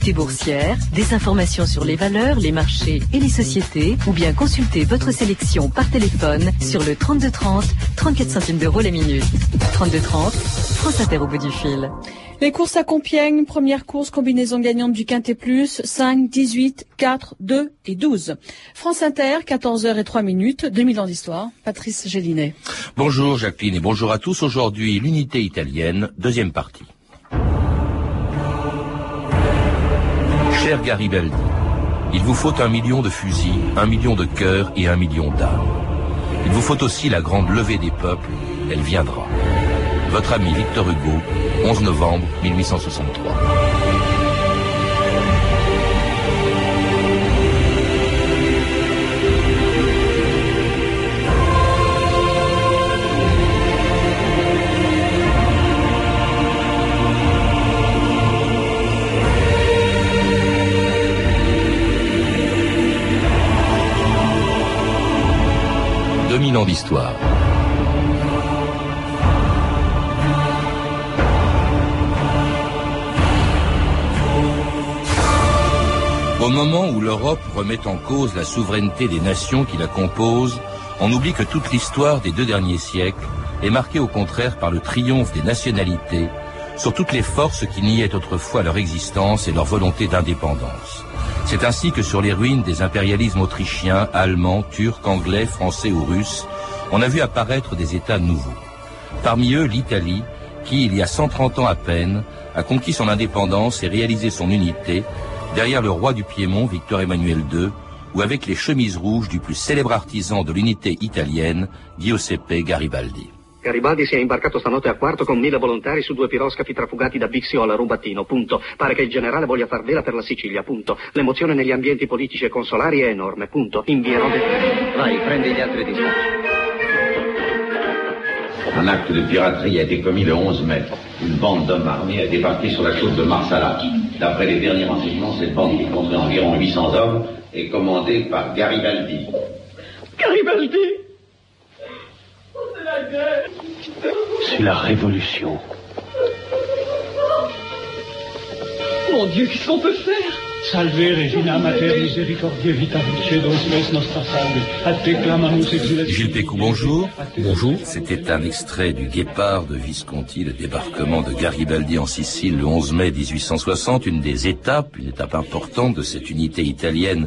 l'actualité boursière, des informations sur les valeurs, les marchés et les sociétés, ou bien consulter votre sélection par téléphone sur le 3230, 34 centimes d'euros la minute. 3230, France Inter au bout du fil. Les courses à Compiègne, première course, combinaison gagnante du Quintet Plus, 5, 18, 4, 2 et 12. France Inter, 14h et 3 minutes, 2000 ans d'histoire. Patrice Gélinet. Bonjour Jacqueline et bonjour à tous. Aujourd'hui, l'unité italienne, deuxième partie. Garibaldi, il vous faut un million de fusils, un million de cœurs et un million d'armes. Il vous faut aussi la grande levée des peuples, elle viendra. Votre ami Victor Hugo, 11 novembre 1863. D'histoire. Au moment où l'Europe remet en cause la souveraineté des nations qui la composent, on oublie que toute l'histoire des deux derniers siècles est marquée au contraire par le triomphe des nationalités sur toutes les forces qui niaient autrefois leur existence et leur volonté d'indépendance. C'est ainsi que sur les ruines des impérialismes autrichiens, allemands, turcs, anglais, français ou russes, on a vu apparaître des États nouveaux. Parmi eux, l'Italie, qui, il y a 130 ans à peine, a conquis son indépendance et réalisé son unité derrière le roi du Piémont, Victor Emmanuel II, ou avec les chemises rouges du plus célèbre artisan de l'unité italienne, Giuseppe Garibaldi. Garibaldi si è imbarcato stanotte a quarto con mille volontari su due piroscafi trafugati da Bixiola, Rubattino, punto. Pare che il generale voglia far vela per la Sicilia, punto. L'emozione negli ambienti politici e consolari è enorme, punto. Invierò. Vai, prendi gli altri dispacci. Un acte de piraterie a été commis le 11 mai. Une bande d'hommes armés a débarqué sur la côte de Marsala. D'après les derniers renseignements, cette bande qui comptait environ 800 hommes est commandée par Garibaldi. Garibaldi C'est la révolution. Mon Dieu, qu'est-ce qu'on peut faire? Salve Regina Mater Misericordiae Vita Dulce Nostra Salve, Gilles Pécou, bonjour. Bonjour. C'était un extrait du Guépard de Visconti, le débarquement de Garibaldi en Sicile le 11 mai 1860, une des étapes, une étape importante de cette unité italienne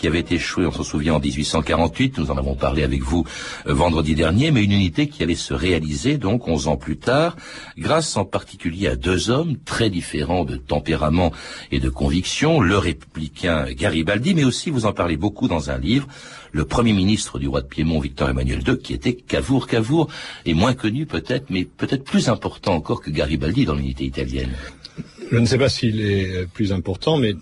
qui avait échoué, on s'en souvient, en 1848. Nous en avons parlé avec vous euh, vendredi dernier, mais une unité qui allait se réaliser donc 11 ans plus tard, grâce en particulier à deux hommes très différents de tempérament et de conviction, le républicain Garibaldi, mais aussi, vous en parlez beaucoup dans un livre, le premier ministre du roi de Piémont, Victor Emmanuel II, qui était Cavour. Cavour est moins connu peut-être, mais peut-être plus important encore que Garibaldi dans l'unité italienne. Je ne sais pas s'il est plus important, mais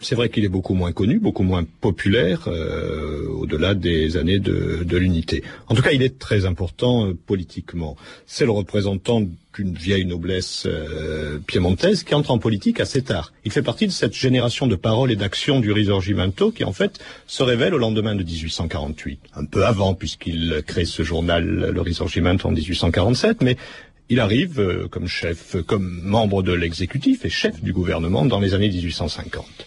c'est vrai qu'il est beaucoup moins connu, beaucoup moins populaire euh, au-delà des années de, l'unité. En tout cas, il est très important euh, politiquement. C'est le représentant d'une vieille noblesse euh, piémontaise qui entre en politique assez tard. Il fait partie de cette génération de paroles et d'actions du Risorgimento qui en fait se révèle au lendemain de 1848. Un peu avant puisqu'il crée ce journal, le Risorgimento en 1847, mais il arrive comme chef, comme membre de l'exécutif et chef du gouvernement dans les années 1850.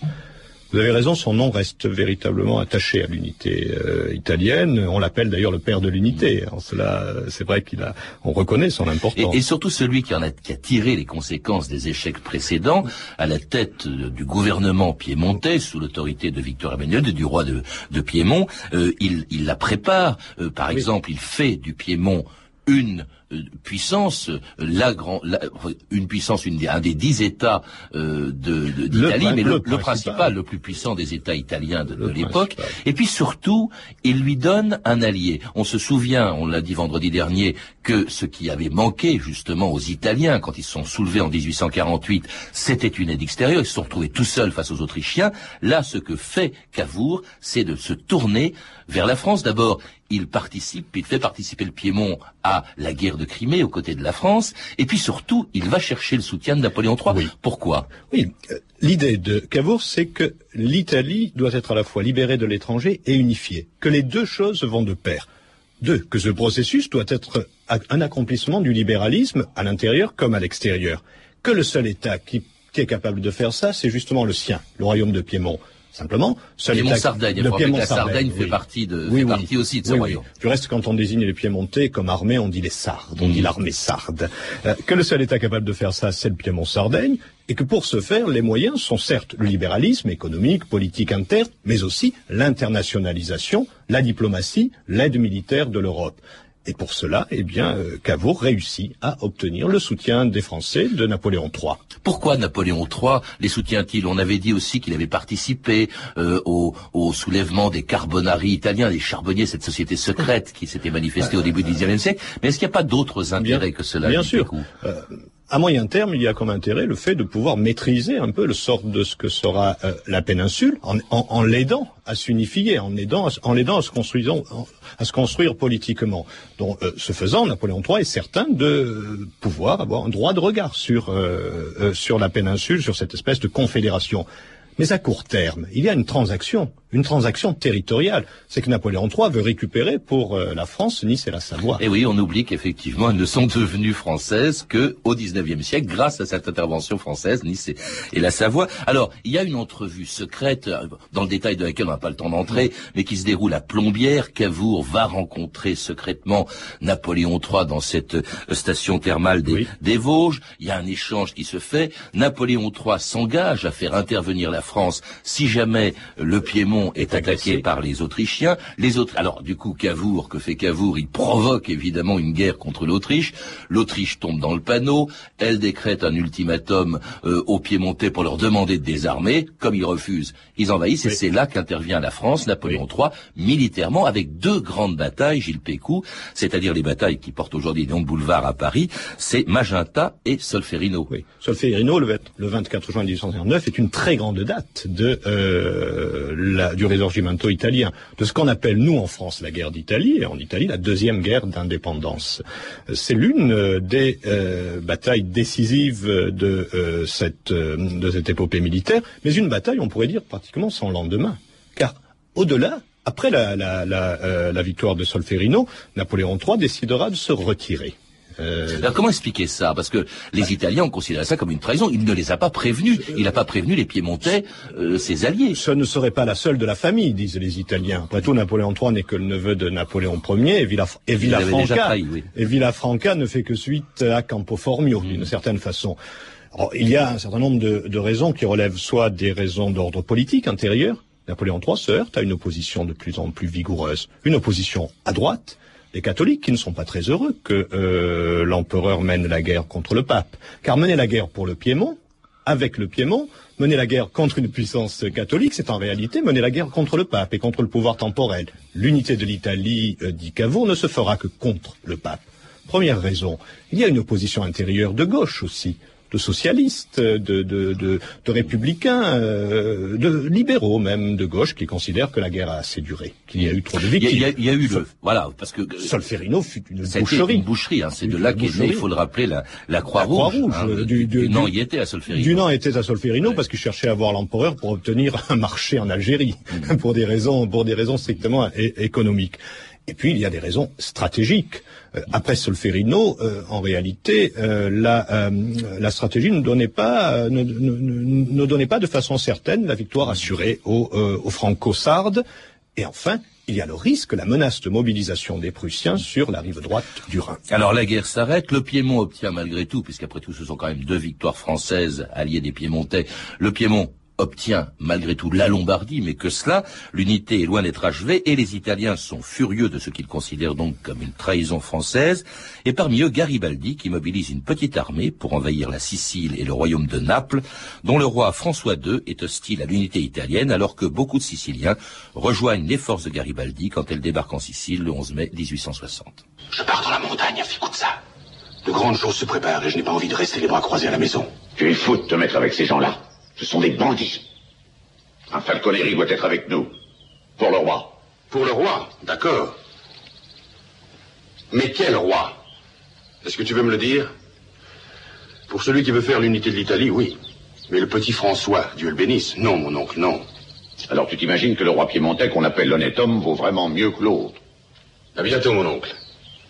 Vous avez raison, son nom reste véritablement attaché à l'unité euh, italienne. On l'appelle d'ailleurs le père de l'unité. En cela, c'est vrai qu'il a, on reconnaît son importance. Et, surtout celui qui en a, qui a tiré les conséquences des échecs précédents à la tête du gouvernement piémontais sous l'autorité de Victor Emmanuel, du roi de, de Piémont. Euh, il, il, la prépare. Euh, par exemple, il fait du Piémont une euh, puissance, euh, la grand, une puissance, une, un des dix États euh, d'Italie, mais le, principal, le plus puissant des États italiens de, de l'époque. Et puis surtout, il lui donne un allié. On se souvient, on l'a dit vendredi dernier, que ce qui avait manqué justement aux Italiens quand ils se sont soulevés en 1848, c'était une aide extérieure. Ils se sont retrouvés tout seuls face aux Autrichiens. Là, ce que fait Cavour, c'est de se tourner vers la France. D'abord, il participe, il fait participer le Piémont à la guerre de Crimée aux côtés de la France, et puis surtout, il va chercher le soutien de Napoléon III. Pourquoi? Oui, euh, l'idée de Cavour, c'est que l'Italie doit être à la fois libérée de l'étranger et unifiée, que les deux choses vont de pair. Deux, que ce processus doit être un accomplissement du libéralisme à l'intérieur comme à l'extérieur, que le seul État qui qui est capable de faire ça, c'est justement le sien, le royaume de Piémont. Simplement, seul Piémont Sardaigne. Le Piémont la Sardaigne fait partie de, oui, fait partie aussi de ce royaume. Du reste, quand on désigne les Piémontais comme armée, on dit les Sardes, on dit l'armée sarde. Euh, que le seul État capable de faire ça, c'est le Piémont Sardaigne, et que pour ce faire, les moyens sont certes le libéralisme économique, politique interne, mais aussi l'internationalisation, la diplomatie, l'aide militaire de l'Europe. Et pour cela, eh bien, euh, Cavour réussit à obtenir le soutien des Français de Napoléon III. Pourquoi Napoléon III les soutient-il On avait dit aussi qu'il avait participé euh, au, au, soulèvement des carbonari italiens, des charbonniers, cette société secrète qui s'était manifestée au début du XIXe siècle. Mais est-ce qu'il n'y a pas d'autres intérêts que cela Bien sûr. À moyen terme, il y a comme intérêt le fait de pouvoir maîtriser un peu le sort de ce que sera euh, la péninsule en, l'aidant à s'unifier, en l'aidant, en l'aidant à se construire, politiquement. Donc, euh, ce faisant, Napoléon III est certain de pouvoir avoir un droit de regard sur euh, sur la péninsule, sur cette espèce de confédération. Mais à court terme, il y a une transaction une transaction territoriale. C'est que Napoléon III veut récupérer pour euh, la France Nice et la Savoie. Et oui, on oublie qu'effectivement, elles ne sont devenues françaises que au XIXe siècle, grâce à cette intervention française, Nice et, la Savoie. Alors, il y a une entrevue secrète, euh, dans le détail de laquelle on n'a pas le temps d'entrer, mais qui se déroule à Plombières. Cavour va rencontrer secrètement Napoléon III dans cette euh, station thermale des, des Vosges. Il y a un échange qui se fait. Napoléon III s'engage à faire intervenir la France si jamais le Piémont est attaqué par les Autrichiens. Les autres, alors du coup, Cavour, que fait Cavour Il provoque évidemment une guerre contre l'Autriche. L'Autriche tombe dans le panneau. Elle décrète un ultimatum euh, aux Piémontais pour leur demander de désarmer. Comme ils refusent, ils envahissent. Et c'est là qu'intervient la France, Napoléon III, militairement, avec deux grandes batailles, Gilles Pécou, c'est-à-dire les batailles qui portent aujourd'hui des noms de boulevard à Paris. C'est Magenta et Solferino. Oui. Solferino, le, 24 juin 1859, est une très grande date de euh, la du risorgimento italien, de ce qu'on appelle nous en France la guerre d'Italie, et en Italie la deuxième guerre d'indépendance. C'est l'une euh, des euh, batailles décisives de euh, cette de cette épopée militaire, mais une bataille, on pourrait dire, pratiquement sans lendemain, car au-delà, après la victoire de Solferino, Napoléon III décidera de se retirer. Euh... Alors comment expliquer ça? Parce que les Italiens ont considéré ça comme une trahison. Il ne les a pas prévenus. Il n'a pas prévenu les Piémontais, euh, ses alliés. Ce ne serait pas la seule de la famille, disent les Italiens. Après tout, Napoléon III n'est que le neveu de Napoléon Ier et, Villafranca. Et, Villafranca, et Villafranca ne fait que suite à Campo Formio, d'une certaine façon. Alors, il y a un certain nombre de, de raisons qui relèvent soit des raisons d'ordre politique intérieur. Napoléon III se heurte à une opposition de plus en plus vigoureuse, une opposition à droite, les catholiques qui ne sont pas très heureux que euh, l'empereur mène la guerre contre le pape. Car mener la guerre pour le Piémont, avec le Piémont, mener la guerre contre une puissance catholique, c'est en réalité mener la guerre contre le pape et contre le pouvoir temporel. L'unité de l'Italie, euh, dit Cavour, ne se fera que contre le pape. Première raison, il y a une opposition intérieure de gauche aussi de socialistes, de, de, de, de républicains, euh, de libéraux même, de gauche, qui considèrent que la guerre a assez duré, qu'il y a eu trop de victimes. Il y a, il y a eu le, voilà, parce que Solferino fut une boucherie. Une boucherie, hein, c'est de là qu'est né, il faut le rappeler, la, la Croix-Rouge. Croix hein, du, du, du, y était à Solferino. Dunant était à Solferino parce qu'il cherchait à voir l'empereur pour obtenir un marché en Algérie, mm. pour des raisons, pour des raisons strictement économiques. Et puis il y a des raisons stratégiques. Euh, après Solferino, euh, en réalité, euh, la, la, stratégie ne donnait pas, ne, ne, ne, donnait pas de façon certaine la victoire assurée aux, aux Franco-Sardes. Et enfin, il y a le risque, la menace de mobilisation des Prussiens sur la rive droite du Rhin. Alors la guerre s'arrête, le Piémont obtient malgré tout, puisqu'après tout ce sont quand même deux victoires françaises alliées des Piémontais, le Piémont obtient malgré tout la Lombardie, mais que cela, l'unité est loin d'être achevée, et les Italiens sont furieux de ce qu'ils considèrent donc comme une trahison française, et parmi eux Garibaldi qui mobilise une petite armée pour envahir la Sicile et le royaume de Naples, dont le roi François II est hostile à l'unité italienne, alors que beaucoup de Siciliens rejoignent les forces de Garibaldi quand elles débarquent en Sicile le 11 mai 1860. Je pars dans la montagne, à ça. De grandes choses se préparent et je n'ai pas envie de rester les bras croisés à la maison. Tu es fou de te mettre avec ces gens-là. Ce sont des bandits. Un falconerie doit être avec nous. Pour le roi. Pour le roi, d'accord. Mais quel roi? Est-ce que tu veux me le dire? Pour celui qui veut faire l'unité de l'Italie, oui. Mais le petit François, Dieu le bénisse, non, mon oncle, non. Alors tu t'imagines que le roi piémontais qu'on appelle l'honnête homme vaut vraiment mieux que l'autre? À bientôt, mon oncle.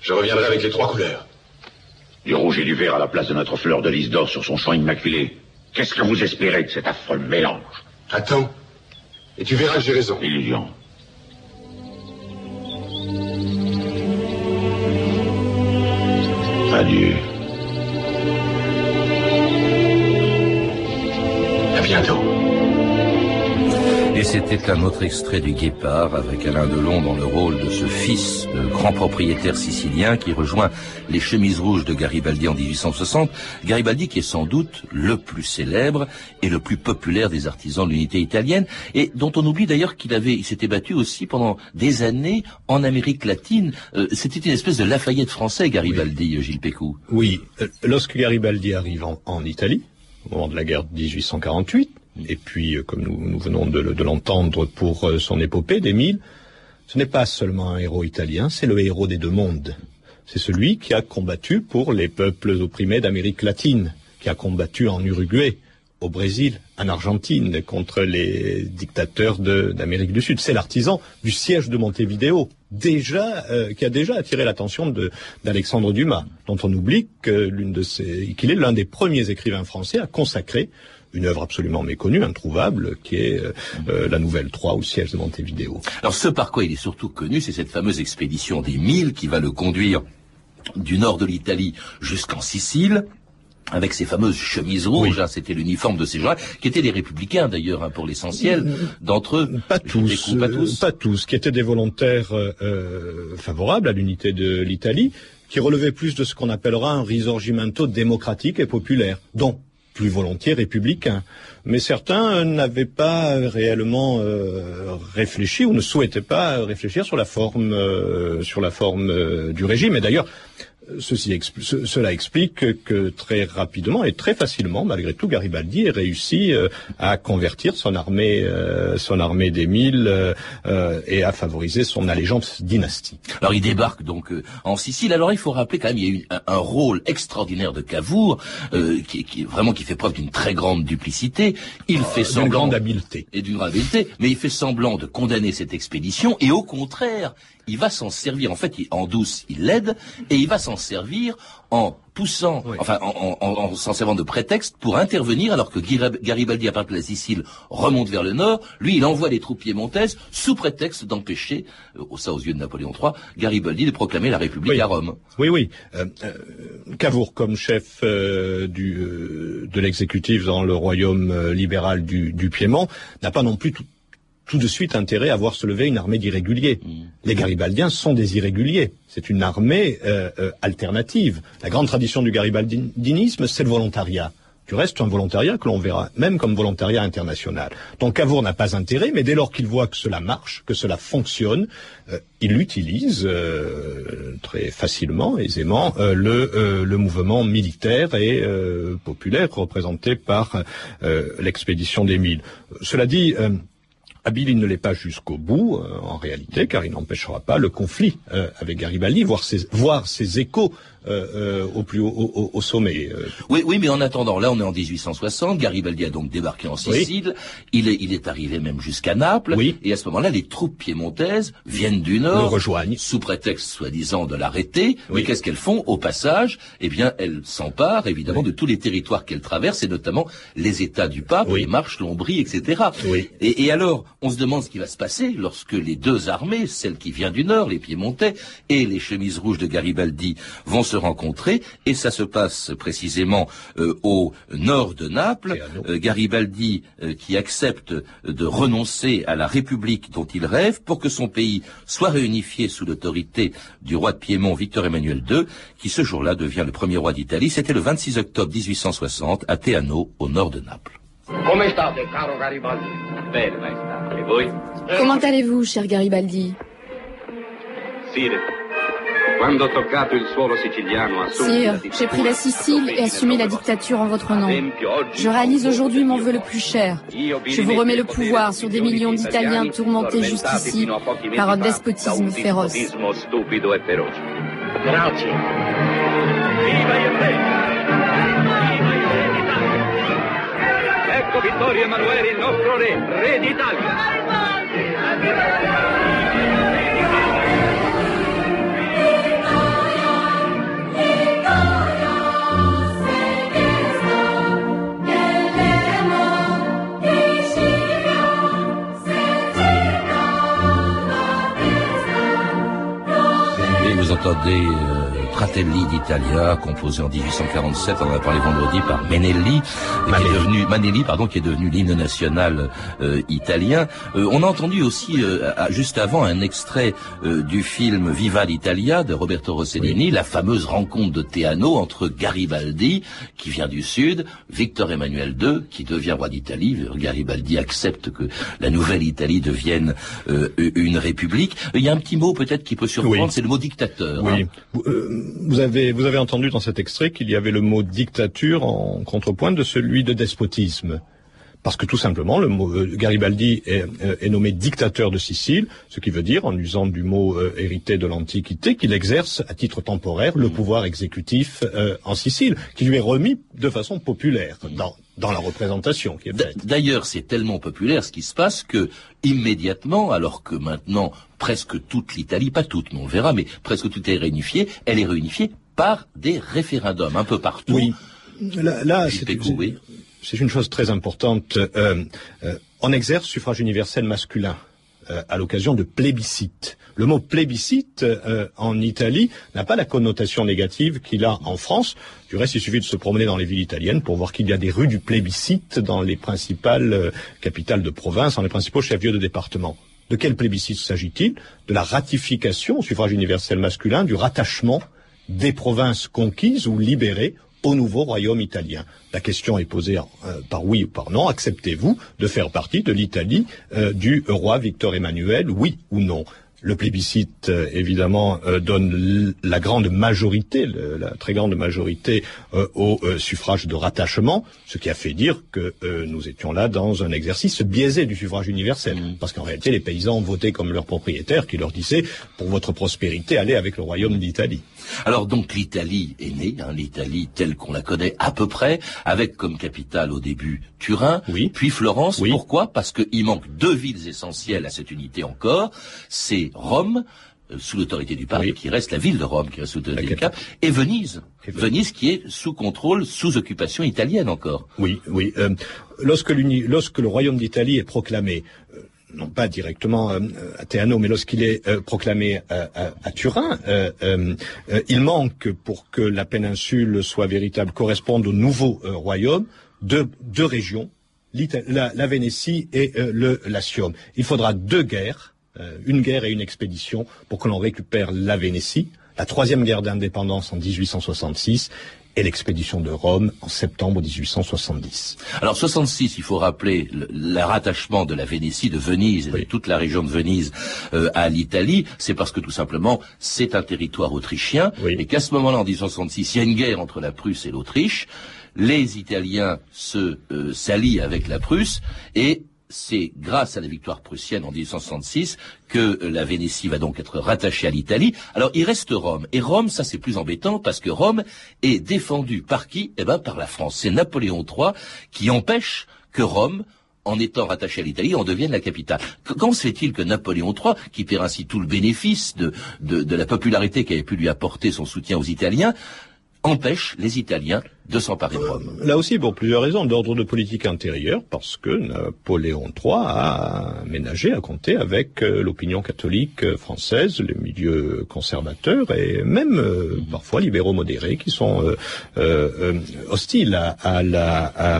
Je reviendrai avec les trois couleurs. Du rouge et du vert à la place de notre fleur de lys d'or sur son champ immaculé. Qu'est-ce que vous espérez de cet affreux mélange Attends. Et tu verras que j'ai raison. Illusion. Adieu. C'était un autre extrait du Guépard avec Alain Delon dans le rôle de ce fils de grand propriétaire sicilien qui rejoint les chemises rouges de Garibaldi en 1860. Garibaldi qui est sans doute le plus célèbre et le plus populaire des artisans de l'unité italienne et dont on oublie d'ailleurs qu'il avait, il s'était battu aussi pendant des années en Amérique latine. Euh, c'était une espèce de Lafayette français, Garibaldi, Gilles Pécou. Oui, euh, lorsque Garibaldi arrive en, en Italie, au moment de la guerre de 1848, et puis, euh, comme nous, venons de, le- de l'entendre pour euh, son épopée d'Émile, ce n'est pas seulement un héros italien, c'est le héros des deux mondes. C'est celui qui a combattu pour les peuples opprimés d'Amérique latine, qui a combattu en Uruguay, au Brésil, en Argentine, contre les dictateurs d'Amérique du Sud. C'est l'artisan du siège de Montevideo, euh, qui a déjà attiré l'attention d'Alexandre Dumas, dont on oublie qu'il est l'un des premiers écrivains français à consacrer une œuvre absolument méconnue, introuvable, qui est euh, euh, la Nouvelle 3 au siège de Montevideo. Alors ce par quoi il est surtout connu, c'est cette fameuse expédition des Mille qui va le conduire du nord de l'Italie jusqu'en Sicile. Avec ces fameuses chemises rouges, hein, c'était l'uniforme de ces gens, qui étaient des républicains d'ailleurs, hein, pour l'essentiel d'entre eux. Pas tous, pas euh, tous. pas tous, qui étaient des volontaires euh, euh, favorables à l'unité de l'Italie, qui relevaient plus de ce qu'on appellera un risorgimento démocratique et populaire, donc plus volontiers républicain. Mais certains euh, n'avaient pas réellement euh, réfléchi ou ne souhaitaient pas réfléchir sur la forme, euh, sur la forme euh, du régime. Et d'ailleurs, Ceci expl- ce- cela explique que très rapidement et très facilement, malgré tout, Garibaldi ait réussi euh, à convertir son armée, euh, son armée des mille euh, euh, et à favoriser son allégeance dynastique. Alors il débarque donc euh, en Sicile. Alors il faut rappeler quand même il y a eu un, un rôle extraordinaire de Cavour, euh, qui, qui vraiment qui fait preuve d'une très grande duplicité. Il fait D'une semblant grande habileté. et d'une habileté, mais il fait semblant de condamner cette expédition et au contraire, il va s'en servir. En fait, il- en douce, il l'aide et il va s'en servir en poussant, Oui. enfin, en, en- en- en s'en servant de prétexte pour intervenir alors que Garibaldi, à part que la Sicile, remonte vers le nord. Lui, il envoie les troupes piémontaises sous prétexte d'empêcher, euh, ça aux yeux de Napoléon III, Garibaldi de proclamer la République Oui. à Rome. Oui, oui. Euh, euh, Cavour, comme chef euh, du, euh, de l'exécutif dans le royaume libéral du, du Piémont, n'a pas non plus tout, tout de suite intérêt à voir se lever une armée d'irréguliers. Les Garibaldiens sont des irréguliers. C'est une armée euh, euh, alternative. La grande tradition du garibaldinisme, c'est le volontariat. Du reste, un volontariat que l'on verra même comme volontariat international. Donc Cavour n'a pas intérêt, mais dès lors qu'il voit que cela marche, que cela fonctionne, euh, il utilise euh, très facilement, aisément, euh, le, euh, le mouvement militaire et euh, populaire représenté par euh, l'expédition des Mille. Cela dit, euh, Habile, il ne l'est pas jusqu'au bout, euh, en réalité, car il n'empêchera pas le conflit euh, avec Garibaldi, voir ses, voir ses échos au plus haut, au, au- sommet. euh. Oui, oui, mais en attendant, là, on est en 1860. Garibaldi a donc débarqué en Sicile. Il, est, il est arrivé même jusqu'à Naples. Oui. Et à ce moment-là, les troupes piémontaises viennent du Le nord, rejoignent. sous prétexte soi-disant de l'arrêter. Mais Oui. qu'est-ce qu'elles font au passage? Eh bien, elles s'emparent évidemment Oui. de tous les territoires qu'elles traversent, et notamment les États du pape, Oui. les Marches, l'Ombrie, etc. Oui. Et, et alors, on se demande ce qui va se passer lorsque les deux armées, celle qui vient du nord, les Piémontais, et les chemises rouges de Garibaldi, vont se rencontrer. Et ça se passe précisément euh, au nord de Naples. Euh, Garibaldi euh, qui accepte de renoncer à la République dont il rêve pour que son pays soit réunifié sous l'autorité du roi de Piémont Victor Emmanuel II, qui ce jour-là devient le premier roi d'Italie. C'était le 26 octobre 1860 à Teano, au nord de Naples. E? Comment allez-vous, cher Garibaldi? Quando ho toccato il suolo siciliano Sire, j'ai pris la Sicile et assumé la dictature en votre nom. Je réalise aujourd'hui mon vœu le plus cher. Je vous remets le pouvoir sur des millions d'Italiens tourmentés jusqu'ici par un despotisme féroce. e. Grazie. Viva! Ecco Vittorio Emanuele, il nostro re, re d'Italia. Entendez euh, Fratelli d'Italia, composé en 1847, on en a parlé vendredi par Menelli, qui est devenu Manelli, pardon, qui est devenu l'hymne national euh, italien. Euh, on a entendu aussi juste avant un extrait du film Viva l'Italia de Roberto Rossellini, la fameuse rencontre de Teano entre Garibaldi, qui vient du sud, Victor Emmanuel II, qui devient roi d'Italie. Garibaldi accepte que la nouvelle Italie devienne une république. Il y a un petit mot peut-être qui peut surprendre, c'est le mot dictateur. Oui. Hein. Vous avez, vous avez entendu dans cet extrait qu'il y avait le mot dictature en contrepoint de celui de despotisme. Parce que tout simplement, le mot euh, Garibaldi est, euh, est, nommé dictateur de Sicile, ce qui veut dire, en usant du mot euh, hérité de l'Antiquité, qu'il exerce à titre temporaire le pouvoir exécutif en Sicile, qui lui est remis de façon populaire dans, dans la représentation qui est faite. D'ailleurs, c'est tellement populaire ce qui se passe que immédiatement, alors que maintenant presque toute l'Italie, pas toute, mais on verra, mais presque toute est réunifiée, elle est réunifiée par des référendums un peu partout. Oui. Là, là c'est une chose très importante. Euh, euh, on exerce suffrage universel masculin euh, à l'occasion de plébiscites. Le mot plébiscite euh, en Italie n'a pas la connotation négative qu'il a en France. Du reste, il suffit de se promener dans les villes italiennes pour voir qu'il y a des rues du plébiscite dans les principales euh, capitales de province, dans les principaux chefs-lieux de département. De quel plébiscite s'agit-il? De la ratification au suffrage universel masculin du rattachement des provinces conquises ou libérées au nouveau royaume italien. La question est posée euh, par oui ou par non. Acceptez-vous de faire partie de l'Italie euh, du roi Victor Emmanuel, oui ou non? Le plébiscite, euh, évidemment, donne la grande majorité, la très grande majorité au suffrage de rattachement, ce qui a fait dire que nous étions là dans un exercice biaisé du suffrage universel. Mmh. Parce qu'en réalité, les paysans votaient comme leurs propriétaires qui leur disaient, pour votre prospérité, allez avec le royaume d'Italie. Alors donc l'Italie est née, hein, l'Italie telle qu'on la connaît à peu près, avec comme capitale au début Turin, puis Florence. Pourquoi? Parce qu'il manque deux villes essentielles à cette unité encore. C'est Rome, euh, sous l'autorité du pape, qui reste la ville de Rome, qui reste sous l'autorité du pape, et Venise. Venise qui est sous contrôle, sous occupation italienne encore. Oui, oui. Euh, lorsque, lorsque le royaume d'Italie est proclamé, non pas directement euh, à Théano, mais lorsqu'il est euh, proclamé à, Turin, euh, il manque pour que la péninsule soit véritable, corresponde au nouveau royaume, de deux régions, la, la, Vénétie et le Latium. Il faudra deux guerres, une guerre et une expédition, pour que l'on récupère la Vénétie. La troisième guerre d'indépendance en 1866 et l'expédition de Rome en septembre 1870. Alors 66, il faut rappeler le, rattachement de la Vénétie, de Venise et de toute la région de Venise euh, à l'Italie, c'est parce que tout simplement c'est un territoire autrichien et qu'à ce moment-là, en 1866, il y a une guerre entre la Prusse et l'Autriche. Les Italiens se euh, s'allient avec la Prusse et c'est grâce à la victoire prussienne en 1866 que la Vénétie va donc être rattachée à l'Italie. Alors il reste Rome. Et Rome, ça c'est plus embêtant parce que Rome est défendue par qui? Eh ben par la France. C'est Napoléon III qui empêche que Rome en étant rattaché à l'Italie, en devienne la capitale. Quand se fait-il que Napoléon III, qui perd ainsi tout le bénéfice de, de la popularité qu'avait pu lui apporter son soutien aux Italiens, empêche les Italiens de s'emparer de Rome. Là aussi, pour plusieurs raisons, d'ordre de politique intérieure, parce que Napoléon III a ménagé, a compté avec euh, l'opinion catholique euh, française, les milieux conservateurs et même euh, parfois libéraux modérés qui sont hostiles à, la, à,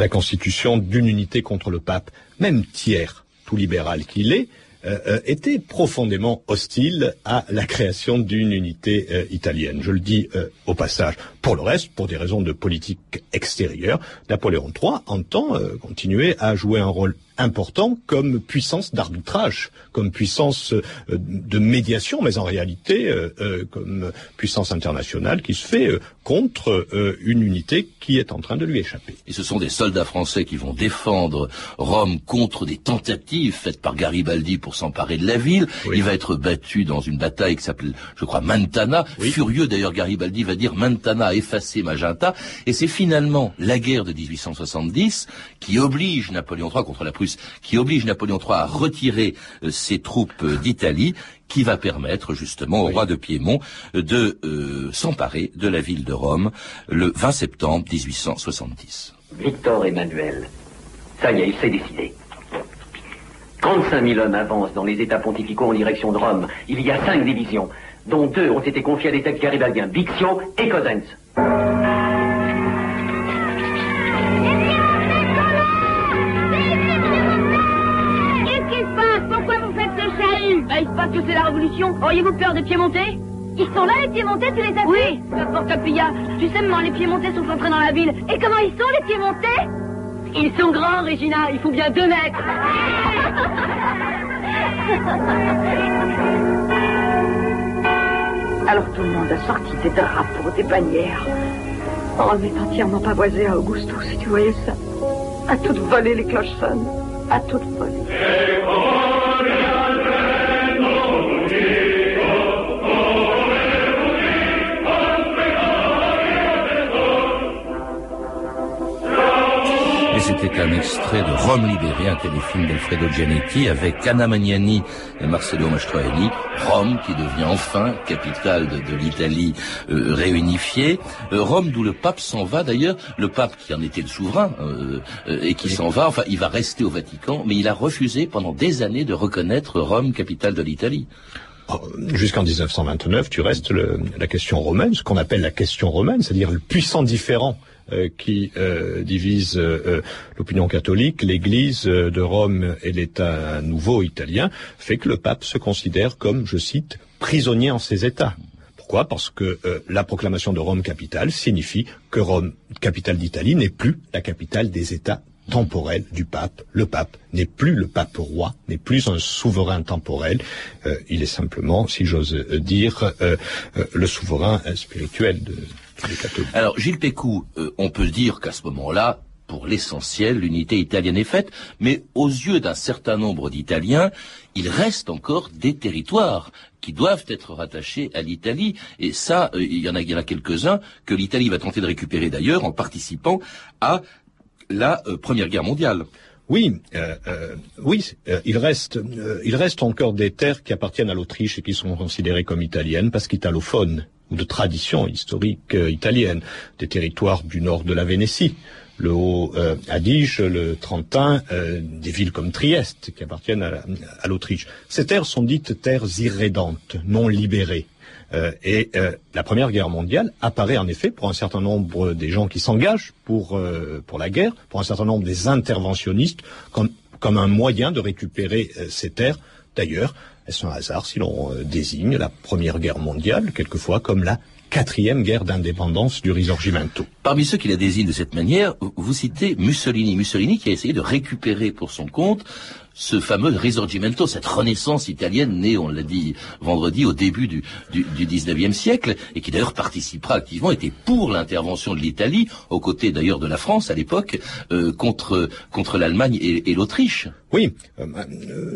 la constitution d'une unité contre le pape. Même Thiers, tout libéral qu'il est, euh, euh, était profondément hostile à la création d'une unité euh, italienne. Je le dis au passage. Pour le reste, pour des raisons de politique extérieure, Napoléon III entend continuer à jouer un rôle important comme puissance d'arbitrage, comme puissance euh, de médiation, mais en réalité euh, euh, comme puissance internationale qui se fait contre une unité qui est en train de lui échapper. Et ce sont des soldats français qui vont défendre Rome contre des tentatives faites par Garibaldi pour s'emparer de la ville. Il va être battu dans une bataille qui s'appelle, je crois, Mantana. Furieux d'ailleurs, Garibaldi va dire Mantana a effacé Magenta. Et c'est finalement la guerre de 1870 qui oblige Napoléon III contre la Prusse qui oblige Napoléon III à retirer euh, ses troupes euh, d'Italie, qui va permettre justement au roi de Piémont euh, de s'emparer de la ville de Rome le 20 septembre 1870. Victor Emmanuel, ça y est, il s'est décidé. 35 000 hommes avancent dans les États pontificaux en direction de Rome. Il y a cinq divisions. dont deux ont été confiés à des textes garibaldiens, Bixio et Cosenz. Passe que c'est la révolution. Auriez-vous peur des piémontais Ils sont là, les piémontais, tu les as Oui, n'importe Pilla. Tu sais, maman, les piémontais sont entrés dans la ville. Et comment ils sont, les piémontais Ils sont grands, Regina. Ils font bien deux mètres. Alors tout le monde a sorti des drapeaux, des bannières. On est entièrement pavoisé à Augusto, si tu voyais ça. À toute volée, les cloches sonnent. À toute volée. C'était un extrait de Rome libérée, un téléfilm d'Alfredo Gianetti avec Anna Magnani et Marcello Mastroianni. Rome qui devient enfin capitale de, l'Italie euh, réunifiée. Euh, Rome d'où le pape s'en va d'ailleurs. Le pape qui en était le souverain euh, euh, et qui s'en va, enfin il va rester au Vatican, mais il a refusé pendant des années de reconnaître Rome capitale de l'Italie. Oh, Jusqu'en 1929, tu restes la question romaine, ce qu'on appelle la question romaine, c'est-à-dire le puissant différent qui euh, divise euh, l'opinion catholique, l'Église de Rome et l'État nouveau italien, fait que le pape se considère comme, je cite, prisonnier en ses États. Pourquoi? Parce que la proclamation de Rome capitale signifie que Rome, capitale d'Italie, n'est plus la capitale des États temporel du pape. Le pape n'est plus le pape roi, n'est plus un souverain temporel. Euh, il est simplement, si j'ose dire, euh, euh, le souverain spirituel de, catholiques. Alors, Gilles Pécou, on peut dire qu'à ce moment-là, pour l'essentiel, l'unité italienne est faite, mais aux yeux d'un certain nombre d'Italiens, il reste encore des territoires qui doivent être rattachés à l'Italie. Et ça, il y en a, il y en a quelques-uns que l'Italie va tenter de récupérer d'ailleurs en participant à la euh, Première Guerre mondiale. Oui, euh, euh, oui, euh, il reste, euh, il reste encore des terres qui appartiennent à l'Autriche et qui sont considérées comme italiennes parce qu'italophones de tradition historique italienne, des territoires du nord de la Vénétie, le Haut-Adige, le Trentin, des villes comme Trieste qui appartiennent à l'Autriche. Ces terres sont dites terres irrédentes, non libérées. Euh, et euh, la Première Guerre mondiale apparaît en effet pour un certain nombre des gens qui s'engagent pour, euh, la guerre, pour un certain nombre des interventionnistes, comme un moyen de récupérer ces terres. D'ailleurs, est-ce un hasard si l'on désigne la Première Guerre mondiale quelquefois comme la quatrième guerre d'indépendance du Risorgimento? Parmi ceux qui la désignent de cette manière, vous citez Mussolini. Mussolini qui a essayé de récupérer pour son compte ce fameux Risorgimento, cette renaissance italienne née, on l'a dit vendredi, au début du, du, du 19e siècle, et qui d'ailleurs participera activement, était pour l'intervention de l'Italie, aux côtés d'ailleurs de la France à l'époque, euh, contre, contre l'Allemagne et l'Autriche. Oui, euh,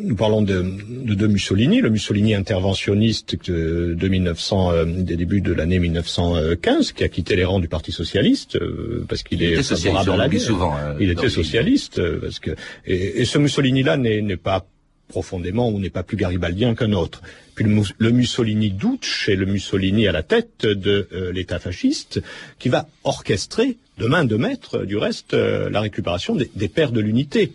nous parlons de, de, de, Mussolini, le Mussolini interventionniste de, de 1900, euh, des débuts de l'année 1915, qui a quitté les rangs du Parti socialiste euh, parce qu'il est favorable à la guerre. Souvent, il était socialiste parce que et, et ce Mussolini-là n'est pas profondément ou n'est pas plus garibaldien qu'un autre. Puis le, le, Mussolini Duce est le Mussolini à la tête de euh, l'État fasciste qui va orchestrer de main de maître, du reste, euh, la récupération des, des pères de l'unité.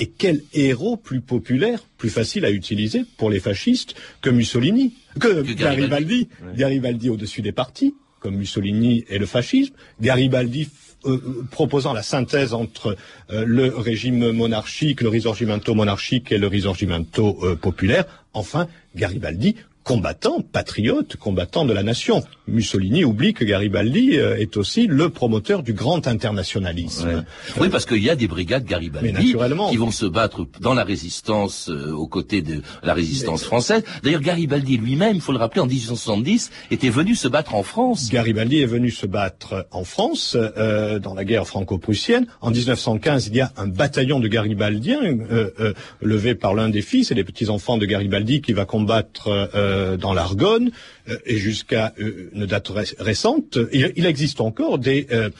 Et quel héros plus populaire, plus facile à utiliser pour les fascistes que Mussolini, que, que Garibaldi, Garibaldi, au-dessus des partis, comme Mussolini et le fascisme, Garibaldi euh, proposant la synthèse entre euh, le régime monarchique, le risorgimento monarchique et le risorgimento euh, populaire. Enfin, Garibaldi combattant, patriote, combattant de la nation. Mussolini oublie que Garibaldi euh, est aussi le promoteur du grand internationalisme. Ouais. Oui, parce qu'il y a des brigades Garibaldi qui vont se battre dans la résistance euh, aux côtés de la résistance française. D'ailleurs, Garibaldi lui-même, il faut le rappeler, en 1870, était venu se battre en France. Garibaldi est venu se battre en France euh, dans la guerre franco-prussienne. En 1915, il y a un bataillon de Garibaldiens euh, levé par l'un des fils et des petits-enfants de Garibaldi qui va combattre dans l'Argonne et jusqu'à une date récente, il, existe encore des euh,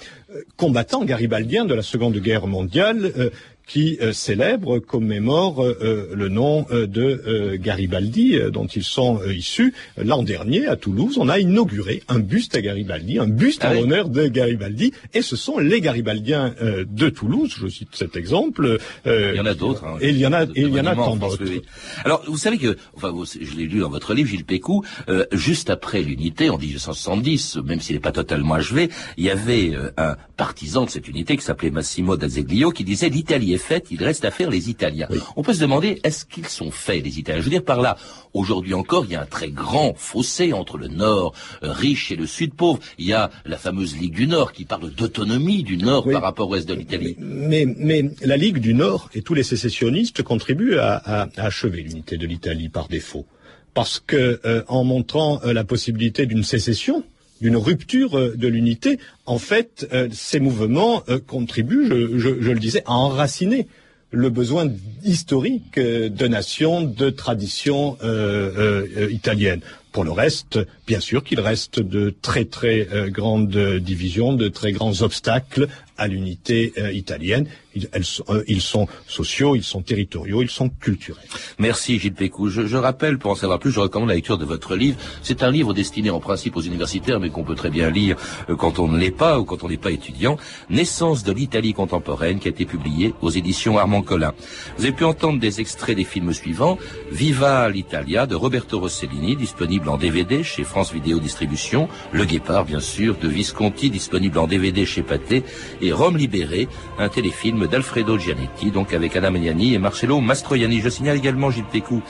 combattants garibaldiens de la Seconde Guerre mondiale euh, qui euh, célèbre, commémore le nom de Garibaldi, dont ils sont issus. L'an dernier, à Toulouse, on a inauguré un buste à Garibaldi, un buste Ah en l'honneur de Garibaldi, et ce sont les Garibaldiens euh, de Toulouse, je cite cet exemple. euh, Il y en a d'autres. hein. Et il y en a, De- et il y en a tant d'autres. oui. Alors, vous savez que, enfin, vous- je l'ai lu dans votre livre, Gilles Pécou, euh, juste après l'unité, en 1870, même s'il n'est pas totalement achevé, il y avait euh, un partisan de cette unité qui s'appelait Massimo d'Azeglio qui disait l'Italie est faite, il reste à faire les Italiens. On peut se demander, est-ce qu'ils sont faits, les Italiens? Je veux dire par là, aujourd'hui encore, il y a un très grand fossé entre le Nord euh, riche et le Sud pauvre. Il y a la fameuse Ligue du Nord qui parle d'autonomie du Nord par rapport au reste de l'Italie. Mais, mais la Ligue du Nord et tous les sécessionnistes contribuent à, à- à achever l'unité de l'Italie par défaut. Parce que euh, en montrant euh, la possibilité d'une sécession, d'une rupture euh, de l'unité, en fait, euh, ces mouvements euh, contribuent, je, le disais, à enraciner le besoin historique de nations, de traditions euh, euh, italiennes. Pour le reste, bien sûr qu'il reste de très très grandes divisions, de très grands obstacles à l'unité italienne. Ils, elles euh, ils sont sociaux, ils sont territoriaux, ils sont culturels. Merci Gilles Pécou. Je, je rappelle, pour en savoir plus, je recommande la lecture de votre livre. C'est un livre destiné en principe aux universitaires, mais qu'on peut très bien lire euh, quand on ne l'est pas ou quand on n'est pas étudiant. Naissance de l'Italie contemporaine, qui a été publié aux éditions Armand Collin. Vous avez pu entendre des extraits des films suivants. Viva l'Italia de Roberto Rossellini, disponible en DVD chez France Vidéo Distribution. Le Guépard, bien sûr, de Visconti, disponible en DVD chez Pathé. Et Rome libérée, un téléfilm d'Alfredo Gianetti, donc avec Anna Magnani et Marcello Mastroianni. Je signale également, Gilles Pécou,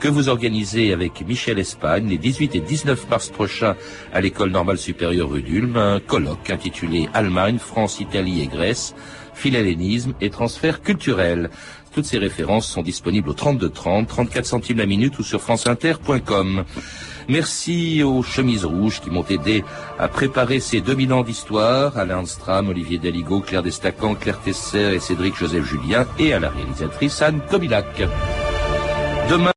que vous organisez avec Michel Espagne les 18 et 19 mars prochains à l'école normale supérieure rue d'Ulm un colloque intitulé Allemagne, France, Italie et Grèce, philhellénisme et transfert culturel. Toutes ces références sont disponibles au 32 30, 34 centimes la minute ou sur franceinter.com. Merci aux chemises rouges qui m'ont aidé à préparer ces 2000 ans d'histoire, Alain Stram, Olivier Daligo, Claire Destacan, Claire Tesser et Cédric Joseph Julien, et à la réalisatrice Anne Kobilac. Demain,